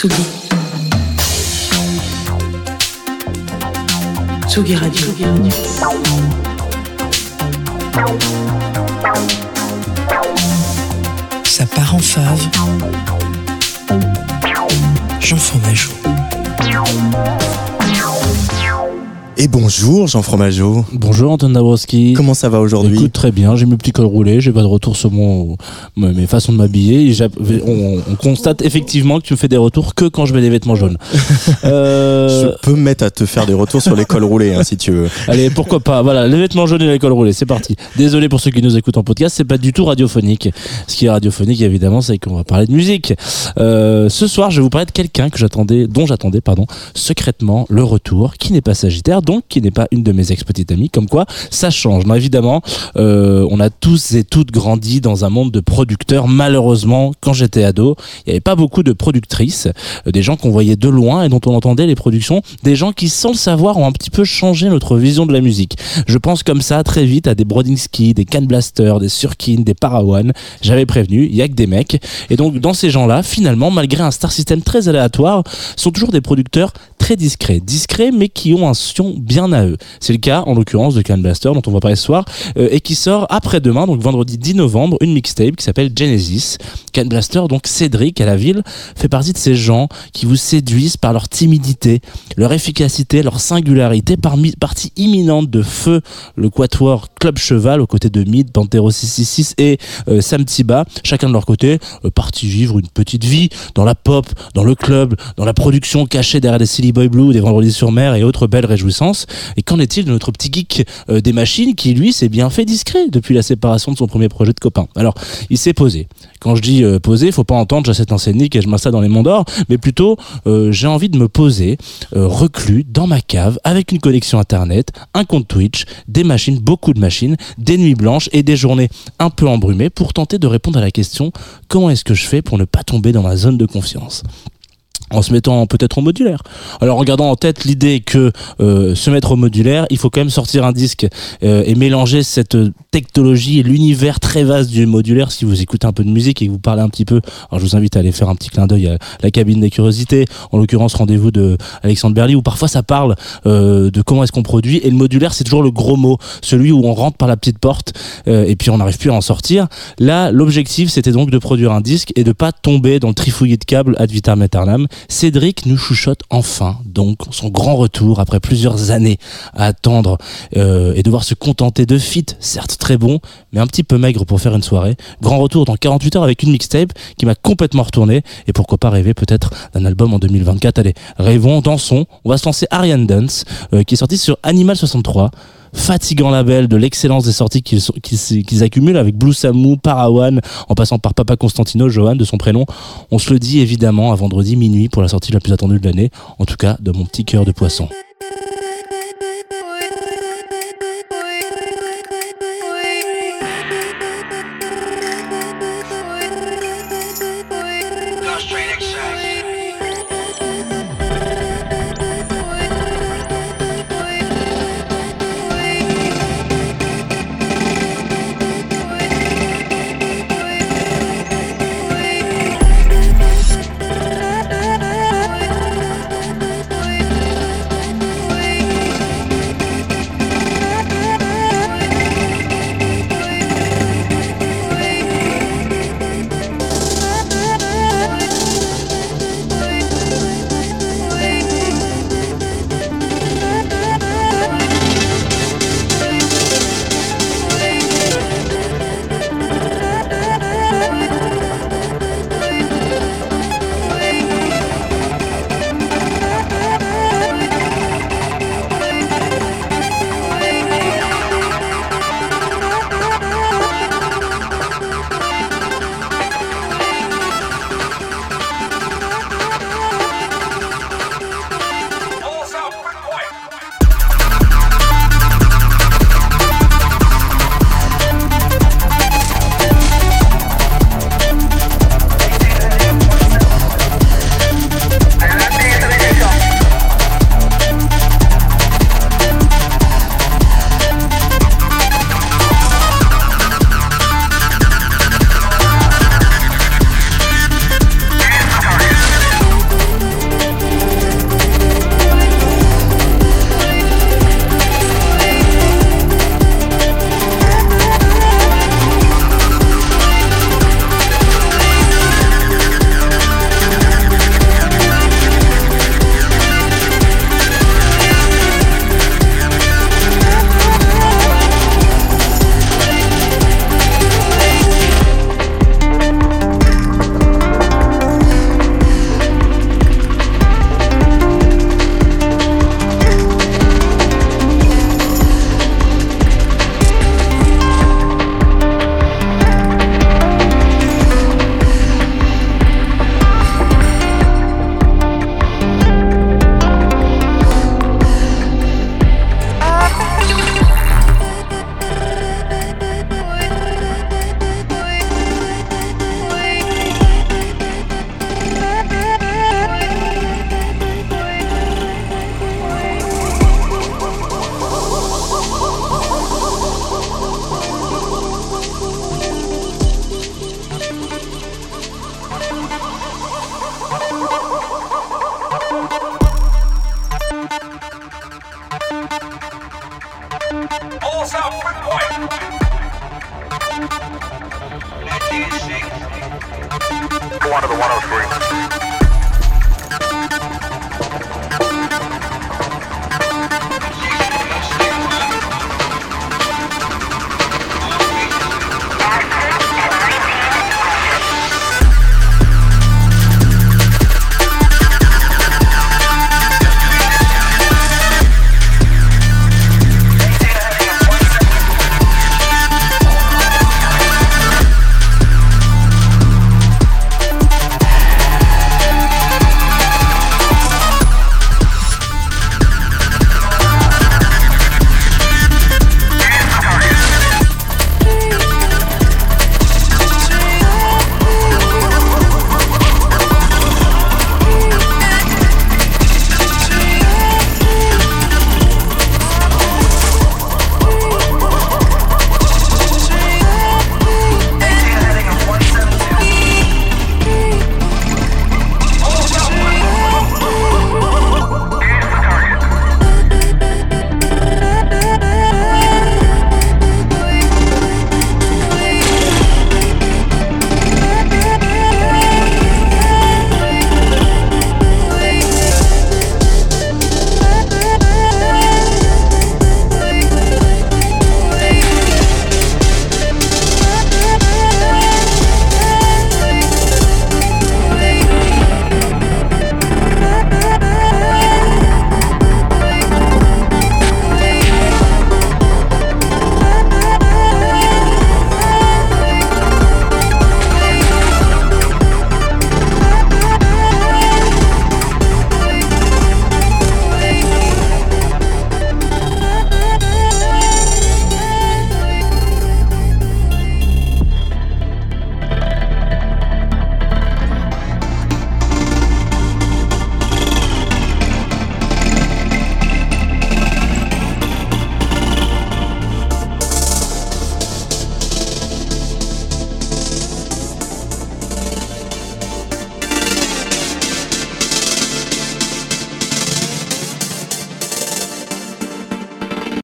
Tsugi. Tsugi Radio. Ça part en fave. Jean Fromageau. Et bonjour Jean Fromageau. Bonjour Anton Dabrowski. Comment ça va aujourd'hui Écoute très bien, j'ai mes petits cols roulés, j'ai pas de retour sur mon mes façons de m'habiller. On constate effectivement que tu me fais des retours que quand je mets des vêtements jaunes. Euh, Je peux me mettre à te faire des retours sur les cols roulés hein, si tu veux. Allez, pourquoi pas. Voilà, les vêtements jaunes et les cols roulés, c'est parti. Désolé pour ceux qui nous écoutent en podcast, c'est pas du tout radiophonique. Ce qui est radiophonique, évidemment, c'est qu'on va parler de musique. Euh, ce soir, je vais vous parler de quelqu'un que j'attendais, dont j'attendais, pardon, secrètement le retour, qui n'est pas Sagittaire, qui n'est pas une de mes ex-petites amies. Comme quoi, ça change. Non, évidemment, euh, on a tous et toutes grandi dans un monde de producteurs. Malheureusement, quand j'étais ado, il n'y avait pas beaucoup de productrices, euh, des gens qu'on voyait de loin et dont on entendait les productions, des gens qui, sans le savoir, ont un petit peu changé notre vision de la musique. Je pense comme ça très vite à des Brodinski, des Can Blaster, des Surkin, des Parawan. J'avais prévenu, il y a que des mecs. Et donc, dans ces gens-là, finalement, malgré un star system très aléatoire, sont toujours des producteurs très discrets. Discrets, mais qui ont un son bien à eux. C'est le cas, en l'occurrence, de Can Blaster, dont on va parler ce soir, euh, et qui sort après-demain, donc vendredi 10 novembre, une mixtape qui s'appelle Genesis. Can Blaster, donc Cédric à la ville, fait partie de ces gens qui vous séduisent par leur timidité, leur efficacité, leur singularité, parmi, partie imminente de Feu, le Quatuor Club Cheval, aux côtés de Mid, Pantero 666 et euh, Sam Tiba, chacun de leur côté, euh, parti vivre une petite vie dans la pop, dans le club, dans la production cachée derrière des Boy Blue, des Vendredis sur mer et autres belles réjouissances. Et qu'en est-il de notre petit geek euh, des machines qui, lui, s'est bien fait discret depuis la séparation de son premier projet de copain? Alors, il s'est posé. Quand je dis euh, poser, faut pas entendre j'achète un scénic et je m'installe dans les monts d'or, mais plutôt euh, j'ai envie de me poser euh, reclus dans ma cave avec une connexion internet, un compte Twitch, des machines, beaucoup de machines, des nuits blanches et des journées un peu embrumées pour tenter de répondre à la question comment est-ce que je fais pour ne pas tomber dans ma zone de confiance? En se mettant peut-être au modulaire. Alors en gardant en tête l'idée que euh, se mettre au modulaire, il faut quand même sortir un disque euh, et mélanger cette technologie et l'univers très vaste du modulaire. Si vous écoutez un peu de musique et que vous parlez un petit peu, alors je vous invite à aller faire un petit clin d'œil à la cabine des curiosités, en l'occurrence rendez-vous de Alexandre Berly, où parfois ça parle euh, de comment est-ce qu'on produit. Et le modulaire, c'est toujours le gros mot, celui où on rentre par la petite porte euh, et puis on n'arrive plus à en sortir. Là, l'objectif, c'était donc de produire un disque et de pas tomber dans le trifouillis de câbles ad vitam. Cédric nous chuchote enfin donc son grand retour après plusieurs années à attendre euh, et devoir se contenter de feats, certes très bons, mais un petit peu maigres pour faire une soirée. Grand retour dans 48 heures avec une mixtape qui m'a complètement retourné et pourquoi pas rêver peut-être d'un album en 2024. Allez, rêvons, dansons. On va se lancer Ariane Dance euh, qui est sorti sur Animal 63 fatigant label de l'excellence des sorties qu'ils accumulent avec Blue Samu, Parawan, en passant par Papa Constantino, Johan de son prénom. On se le dit évidemment à vendredi minuit pour la sortie la plus attendue de l'année, en tout cas de mon petit cœur de poisson. all sound quick. Go on to the 103.